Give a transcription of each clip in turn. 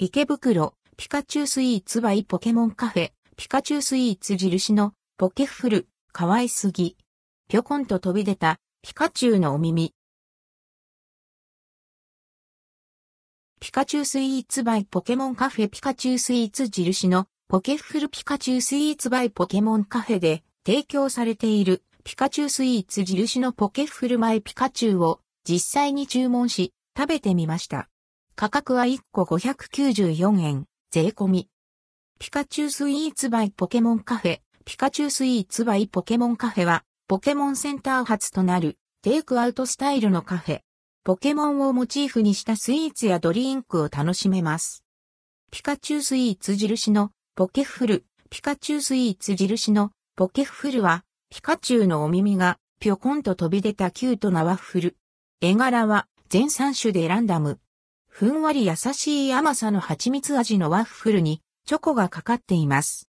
池袋、ピカチュウスイーツバイポケモンカフェ、ピカチュウスイーツ印のポケフル、かわいすぎ。ぴょこんと飛び出た、ピカチュウのお耳。ピカチュウスイーツバイポケモンカフェピカチュウスイーツ印のポケフルピカチュウスイーツバイポケモンカフェで提供されているピカチュウスイーツ印のポケフルマイピカチュウを実際に注文し食べてみました。価格は1個594円、税込み。ピカチュウスイーツバイポケモンカフェ、ピカチュウスイーツバイポケモンカフェは、ポケモンセンター発となるテイクアウトスタイルのカフェ。ポケモンをモチーフにしたスイーツやドリンクを楽しめます。ピカチュウスイーツ印のポケフル、ピカチュウスイーツ印のポケフルは、ピカチュウのお耳がぴょこんと飛び出たキュートなワッフル。絵柄は全3種でランダム。ふんわり優しい甘さの蜂蜜味のワッフルにチョコがかかっています。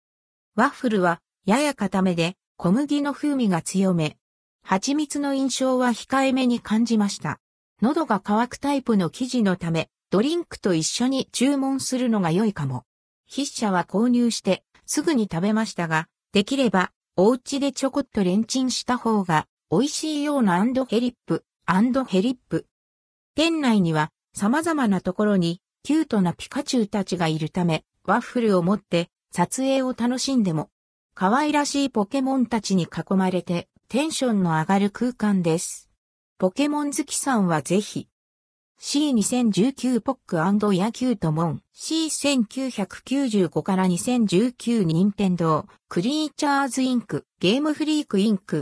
ワッフルはやや固めで小麦の風味が強め。蜂蜜の印象は控えめに感じました。喉が渇くタイプの生地のため、ドリンクと一緒に注文するのが良いかも。筆者は購入してすぐに食べましたが、できればお家でちょこっとレンチンした方が美味しいようなヘリップ、ヘリップ。店内には様々なところにキュートなピカチュウたちがいるため、ワッフルを持って撮影を楽しんでも、可愛らしいポケモンたちに囲まれてテンションの上がる空間です。ポケモン好きさんはぜひ、C2019 ポックヤキュートモン C1995 から2019任天堂クリーチャーズインクゲームフリークインク